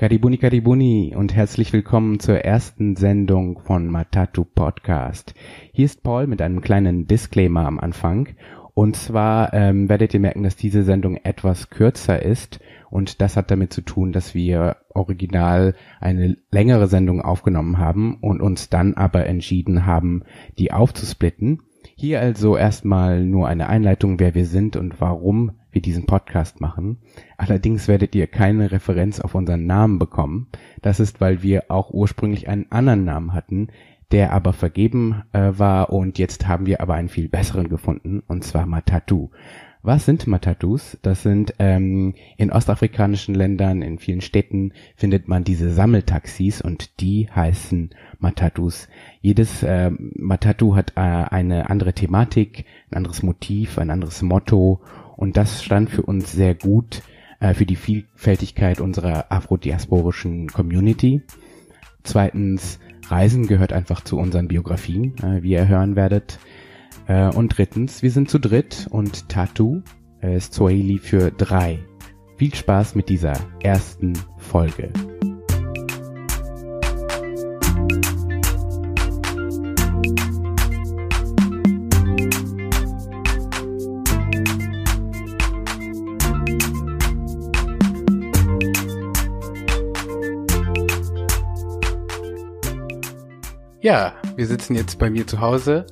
Karibuni Karibuni und herzlich willkommen zur ersten Sendung von Matatu Podcast. Hier ist Paul mit einem kleinen Disclaimer am Anfang. Und zwar ähm, werdet ihr merken, dass diese Sendung etwas kürzer ist und das hat damit zu tun, dass wir original eine längere Sendung aufgenommen haben und uns dann aber entschieden haben, die aufzusplitten. Hier also erstmal nur eine Einleitung, wer wir sind und warum wir diesen Podcast machen. Allerdings werdet ihr keine Referenz auf unseren Namen bekommen. Das ist, weil wir auch ursprünglich einen anderen Namen hatten, der aber vergeben äh, war und jetzt haben wir aber einen viel besseren gefunden und zwar Matatu. Was sind Matatus? Das sind ähm, in ostafrikanischen Ländern, in vielen Städten findet man diese Sammeltaxis und die heißen Matatus. Jedes äh, Matatu hat äh, eine andere Thematik, ein anderes Motiv, ein anderes Motto und das stand für uns sehr gut äh, für die Vielfältigkeit unserer afrodiasporischen Community. Zweitens, Reisen gehört einfach zu unseren Biografien, äh, wie ihr hören werdet. Äh, und drittens, wir sind zu dritt und Tattoo äh, ist Swahili für drei. Viel Spaß mit dieser ersten Folge. Ja, wir sitzen jetzt bei mir zu Hause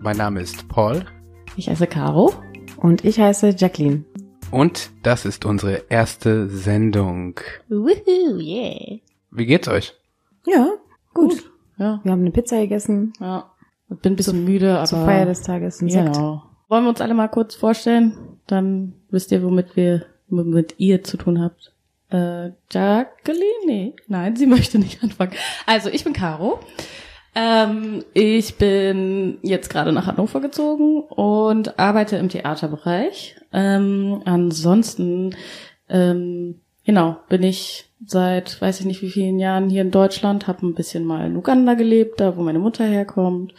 mein Name ist Paul. Ich heiße Caro. Und ich heiße Jacqueline. Und das ist unsere erste Sendung. Woohoo, yeah. Wie geht's euch? Ja, gut. gut. Ja. Wir haben eine Pizza gegessen. Ja. Ich bin ein bisschen müde, aber. Zur Feier des Tages ein Sekt. Genau. Wollen wir uns alle mal kurz vorstellen? Dann wisst ihr, womit wir, womit ihr zu tun habt. Äh, Jacqueline? Nein, sie möchte nicht anfangen. Also, ich bin Caro. Ähm, ich bin jetzt gerade nach Hannover gezogen und arbeite im Theaterbereich. Ähm, ansonsten, ähm, genau, bin ich seit weiß ich nicht wie vielen Jahren hier in Deutschland, habe ein bisschen mal in Uganda gelebt, da wo meine Mutter herkommt.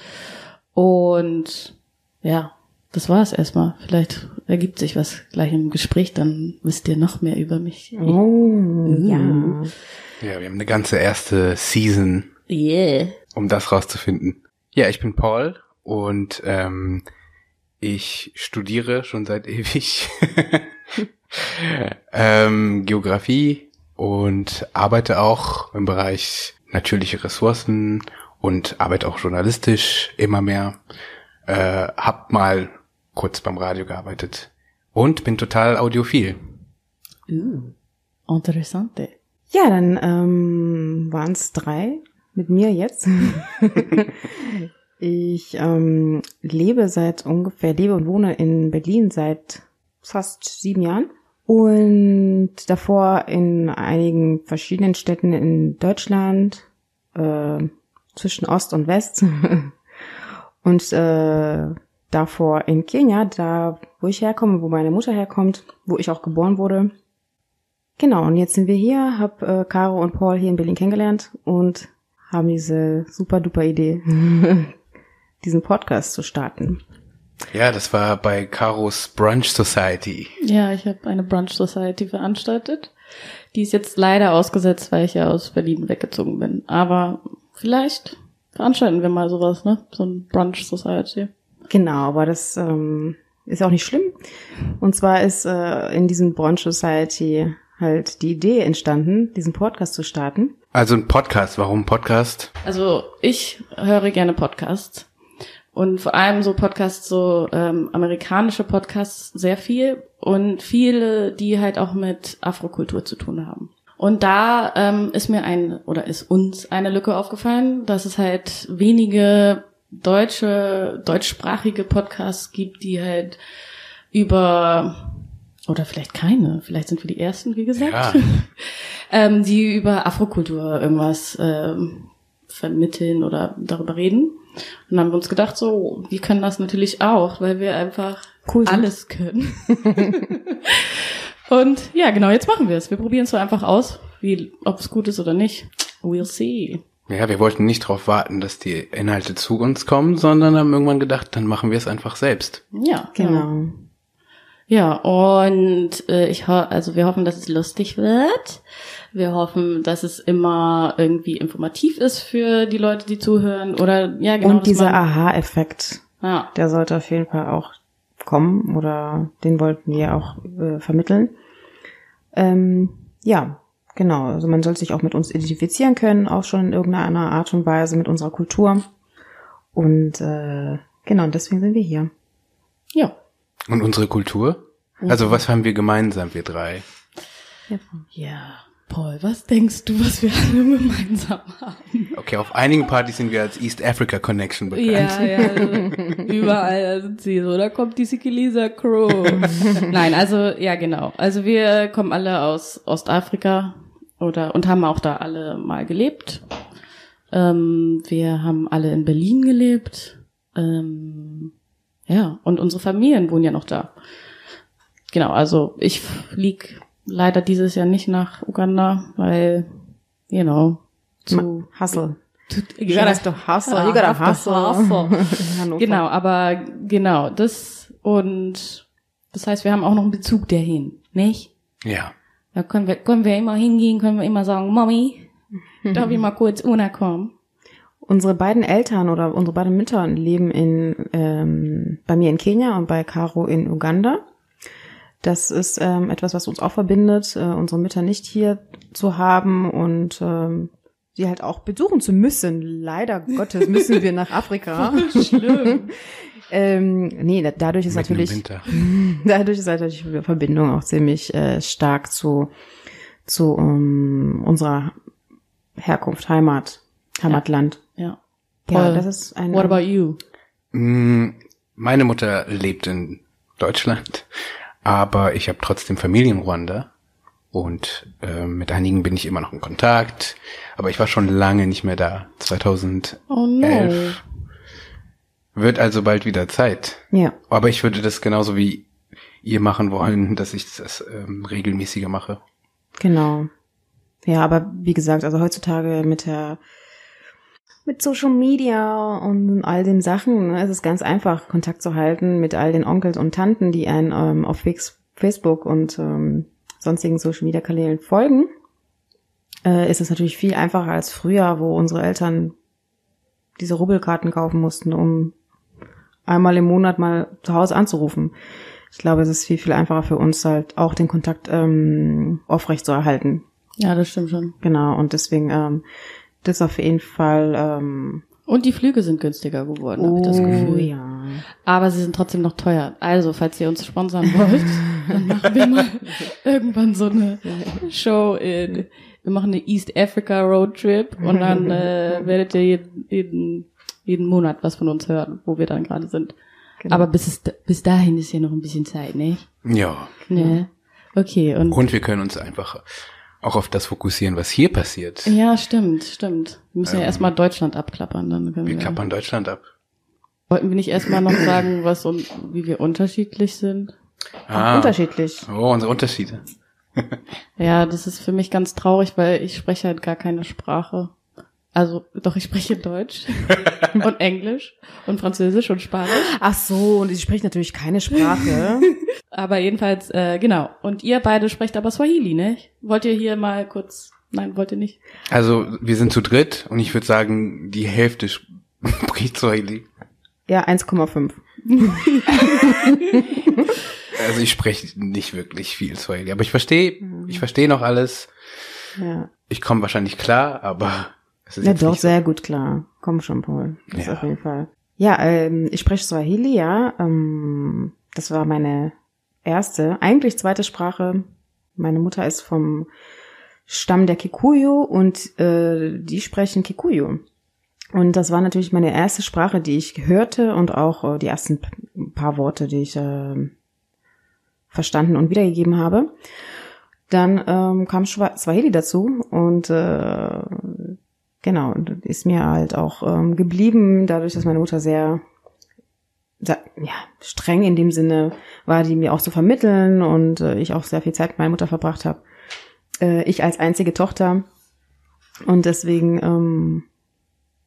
Und ja, das war es erstmal. Vielleicht ergibt sich was gleich im Gespräch, dann wisst ihr noch mehr über mich. Oh, ja. Ja, wir haben eine ganze erste Season. Yeah um das rauszufinden. Ja, ich bin Paul und ähm, ich studiere schon seit ewig ähm, Geografie und arbeite auch im Bereich natürliche Ressourcen und arbeite auch journalistisch immer mehr. Äh, hab mal kurz beim Radio gearbeitet und bin total audiophil. Uh, interessante. Ja, dann ähm, waren es drei mit mir jetzt. ich ähm, lebe seit ungefähr, lebe und wohne in Berlin seit fast sieben Jahren und davor in einigen verschiedenen Städten in Deutschland, äh, zwischen Ost und West und äh, davor in Kenia, da wo ich herkomme, wo meine Mutter herkommt, wo ich auch geboren wurde. Genau, und jetzt sind wir hier, hab äh, Caro und Paul hier in Berlin kennengelernt und haben diese super duper Idee, diesen Podcast zu starten. Ja, das war bei Caros Brunch Society. Ja, ich habe eine Brunch Society veranstaltet. Die ist jetzt leider ausgesetzt, weil ich ja aus Berlin weggezogen bin. Aber vielleicht veranstalten wir mal sowas, ne? So ein Brunch Society. Genau, aber das ähm, ist auch nicht schlimm. Und zwar ist äh, in diesem Brunch Society halt die Idee entstanden, diesen Podcast zu starten. Also ein Podcast, warum Podcast? Also ich höre gerne Podcasts und vor allem so Podcasts, so ähm, amerikanische Podcasts sehr viel und viele, die halt auch mit Afrokultur zu tun haben. Und da ähm, ist mir ein oder ist uns eine Lücke aufgefallen, dass es halt wenige deutsche, deutschsprachige Podcasts gibt, die halt über oder vielleicht keine, vielleicht sind wir die ersten, wie gesagt, ja. ähm, die über Afrokultur irgendwas ähm, vermitteln oder darüber reden. Und dann haben wir uns gedacht, so, wir können das natürlich auch, weil wir einfach cool alles können. Und ja, genau, jetzt machen wir es. Wir probieren es so einfach aus, wie ob es gut ist oder nicht. We'll see. Ja, wir wollten nicht darauf warten, dass die Inhalte zu uns kommen, sondern haben irgendwann gedacht, dann machen wir es einfach selbst. Ja, genau. genau. Ja, und äh, ich ho also wir hoffen, dass es lustig wird. Wir hoffen, dass es immer irgendwie informativ ist für die Leute, die zuhören. Oder ja, genau. Und dieser Aha-Effekt, ja. der sollte auf jeden Fall auch kommen oder den wollten wir auch äh, vermitteln. Ähm, ja, genau. Also man soll sich auch mit uns identifizieren können, auch schon in irgendeiner Art und Weise mit unserer Kultur. Und äh, genau, deswegen sind wir hier. Ja. Und unsere Kultur? Also was haben wir gemeinsam, wir drei? Ja. Paul, was denkst du, was wir alle gemeinsam haben? Okay, auf einigen Partys sind wir als East Africa Connection bekannt. Ja, ja, also überall sind sie so. Da kommt die Sikiliza Crew. Nein, also ja, genau. Also wir kommen alle aus Ostafrika oder und haben auch da alle mal gelebt. Ähm, wir haben alle in Berlin gelebt. Ähm, ja, und unsere Familien wohnen ja noch da. Genau, also ich flieg leider dieses Jahr nicht nach Uganda, weil, you know, zu Hustle. You gotta to hustle. You gotta hustle. Hannover. Genau, aber genau, das und das heißt, wir haben auch noch einen Bezug dahin, nicht? Ja. Da können wir, können wir immer hingehen, können wir immer sagen, Mami, darf ich mal kurz unterkommen? Unsere beiden Eltern oder unsere beiden Mütter leben in ähm, bei mir in Kenia und bei Caro in Uganda. Das ist ähm, etwas, was uns auch verbindet, äh, unsere Mütter nicht hier zu haben und ähm, sie halt auch besuchen zu müssen. Leider Gottes müssen wir nach Afrika. Schlimm. ähm, nee, da- dadurch ist im natürlich dadurch ist natürlich die Verbindung auch ziemlich äh, stark zu zu um, unserer Herkunft, Heimat, Heimatland. Ja. Ja, Paul, das ist ein What about you? Mm, Meine Mutter lebt in Deutschland, aber ich habe trotzdem Familie in Ruanda und äh, mit einigen bin ich immer noch in Kontakt, aber ich war schon lange nicht mehr da. 2011 Oh no. wird also bald wieder Zeit. ja. Aber ich würde das genauso wie ihr machen wollen, dass ich das ähm, regelmäßiger mache. Genau. Ja, aber wie gesagt, also heutzutage mit der mit Social Media und all den Sachen ne, es ist ganz einfach, Kontakt zu halten mit all den Onkels und Tanten, die einen ähm, auf Facebook und ähm, sonstigen Social Media Kanälen folgen. Äh, ist es natürlich viel einfacher als früher, wo unsere Eltern diese Rubbelkarten kaufen mussten, um einmal im Monat mal zu Hause anzurufen. Ich glaube, es ist viel, viel einfacher für uns halt auch den Kontakt ähm, aufrecht zu erhalten. Ja, das stimmt schon. Genau, und deswegen ähm, das auf jeden Fall ähm, Und die Flüge sind günstiger geworden, habe ich das oh, Gefühl. ja. Aber sie sind trotzdem noch teuer. Also, falls ihr uns sponsern wollt, dann machen wir mal irgendwann so eine Show in, wir machen eine East Africa Road Trip und dann äh, werdet ihr jeden, jeden, jeden Monat was von uns hören, wo wir dann gerade sind. Genau. Aber bis, es, bis dahin ist ja noch ein bisschen Zeit, nicht? Ja. Ne? Okay, und Und wir können uns einfach auch auf das fokussieren, was hier passiert. ja, stimmt, stimmt. Wir müssen ja erstmal Deutschland abklappern, dann können Wir wir. klappern Deutschland ab. Wollten wir nicht erstmal noch sagen, was und wie wir unterschiedlich sind? Ah. Unterschiedlich. Oh, unsere Unterschiede. Ja, das ist für mich ganz traurig, weil ich spreche halt gar keine Sprache. Also, doch, ich spreche Deutsch und Englisch und Französisch und Spanisch. Ach so, und sie spricht natürlich keine Sprache. Aber jedenfalls, äh, genau. Und ihr beide sprecht aber Swahili, ne? Wollt ihr hier mal kurz, nein, wollt ihr nicht? Also wir sind zu dritt und ich würde sagen, die Hälfte spricht Swahili. ja, 1,5. Also ich spreche nicht wirklich viel Swahili, aber ich verstehe, ich verstehe noch alles. Ja, Ich komme wahrscheinlich klar, aber ja doch, sehr gut klar. Komm schon, Paul. Das Ja. auf jeden Fall. Ja, ähm, ich spreche Swahili, ja. Ähm, das war meine erste, eigentlich zweite Sprache. Meine Mutter ist vom Stamm der Kikuyu und äh, die sprechen Kikuyu. Und das war natürlich meine erste Sprache, die ich hörte und auch äh, die ersten paar Worte, die ich äh, verstanden und wiedergegeben habe. Dann ähm, kam Swahili dazu und äh, genau, und ist mir halt auch ähm, geblieben, dadurch, dass meine Mutter sehr ja, streng in dem Sinne war, die mir auch zu vermitteln und äh, ich auch sehr viel Zeit mit meiner Mutter verbracht habe. Äh, ich als einzige Tochter. Und deswegen, ähm,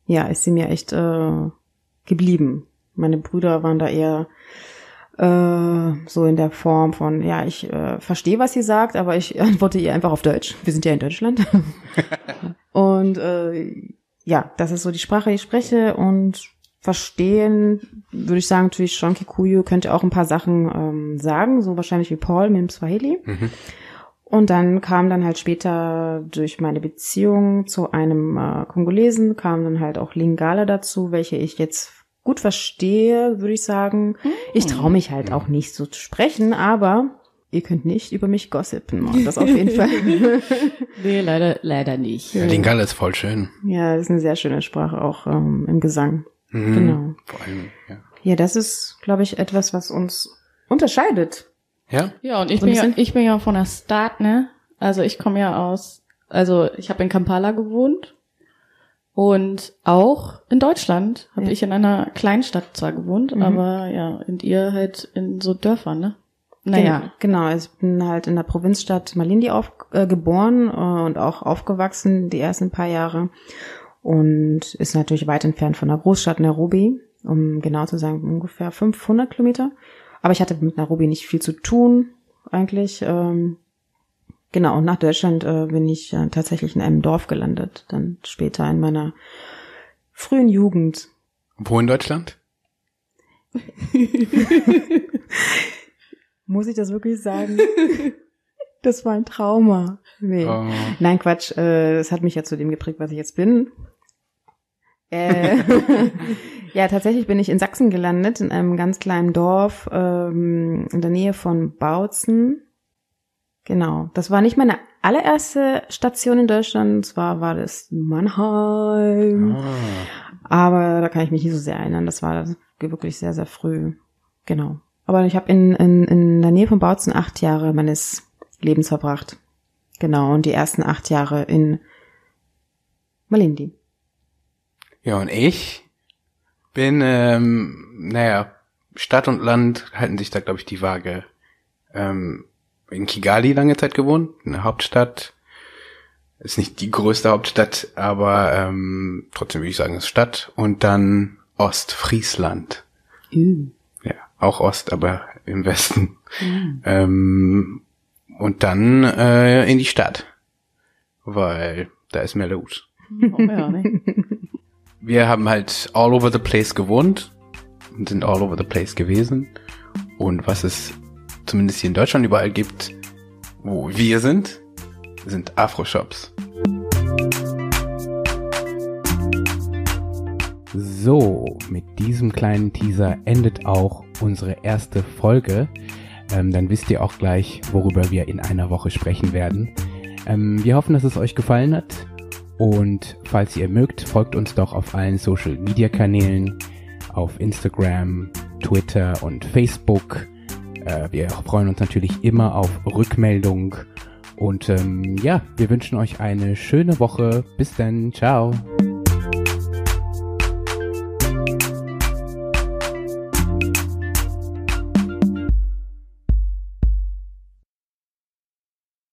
ja, ist sie mir echt äh, geblieben. Meine Brüder waren da eher Äh, so in der Form von, ja, ich äh, verstehe, was sie sagt, aber ich antworte ihr einfach auf Deutsch. Wir sind ja in Deutschland. und äh, ja, das ist so die Sprache, die ich spreche und verstehen, würde ich sagen, natürlich schon Kikuyu könnte auch ein paar Sachen ähm, sagen, so wahrscheinlich wie Paul mit dem Swahili. Mhm. Und dann kam dann halt später durch meine Beziehung zu einem äh, Kongolesen, kam dann halt auch Lingala dazu, welche ich jetzt gut verstehe, würde ich sagen. Ich traue mich halt auch nicht so zu sprechen, aber ihr könnt nicht über mich gossipen. Das auf jeden Fall. nee, leider, leider nicht. Ja, Lingala ist voll schön. Ja, das ist eine sehr schöne Sprache, auch ähm, im Gesang. Mhm, genau. Vor allem, ja. Ja, das ist, glaube ich, etwas, was uns unterscheidet. Ja? Ja, und ich, so bin, ja, ich bin ja von der Start, ne? Also ich komme ja aus, also ich habe in Kampala gewohnt und auch in Deutschland habe ja. ich in einer Kleinstadt zwar gewohnt, mhm. aber ja, und ihr halt in so Dörfern, ne? Naja. Genau, genau, ich bin halt in der Provinzstadt Malindi auf, äh, geboren äh, und auch aufgewachsen die ersten paar Jahre und ist natürlich weit entfernt von der Großstadt Nairobi, um genau zu sagen ungefähr 500 Kilometer. Aber ich hatte mit Nairobi nicht viel zu tun eigentlich. Ähm, Genau, und nach Deutschland äh, bin ich äh, tatsächlich in einem Dorf gelandet, dann später in meiner frühen Jugend. Wo in Deutschland? Muss ich das wirklich sagen? Das war ein Trauma. Nee. Oh. Nein, Quatsch. Äh, es hat mich ja zu dem geprägt, was ich jetzt bin. Äh, ja, tatsächlich bin ich in Sachsen gelandet, in einem ganz kleinen Dorf ähm, in der Nähe von Bautzen. Genau. Das war nicht meine allererste Station in Deutschland. Zwar war das Mannheim. Ah. Aber da kann ich mich nicht so sehr erinnern. Das war wirklich sehr, sehr früh. Genau. Aber ich habe in, in, in der Nähe von Bautzen acht Jahre meines Lebens verbracht. Genau. Und die ersten acht Jahre in Malindi. Ja, und ich bin, ähm, naja, Stadt und Land halten sich da, glaube ich, die Waage. Ähm, in Kigali lange Zeit gewohnt, eine Hauptstadt. Ist nicht die größte Hauptstadt, aber ähm, trotzdem würde ich sagen, ist Stadt. Und dann Ostfriesland. Mhm. Auch Ost, aber im Westen. Mhm. Ähm, und dann äh, in die Stadt, weil da ist mehr los. Oh, ja, ne? Wir haben halt all over the place gewohnt und sind all over the place gewesen. Und was es zumindest hier in Deutschland überall gibt, wo wir sind, sind Afro-Shops. So, mit diesem kleinen Teaser endet auch unsere erste Folge. Ähm, dann wisst ihr auch gleich, worüber wir in einer Woche sprechen werden. Ähm, wir hoffen, dass es euch gefallen hat. Und falls ihr mögt, folgt uns doch auf allen Social Media Kanälen, auf Instagram, Twitter und Facebook. Äh, wir freuen uns natürlich immer auf Rückmeldung. Und ähm, ja, wir wünschen euch eine schöne Woche. Bis dann. Ciao.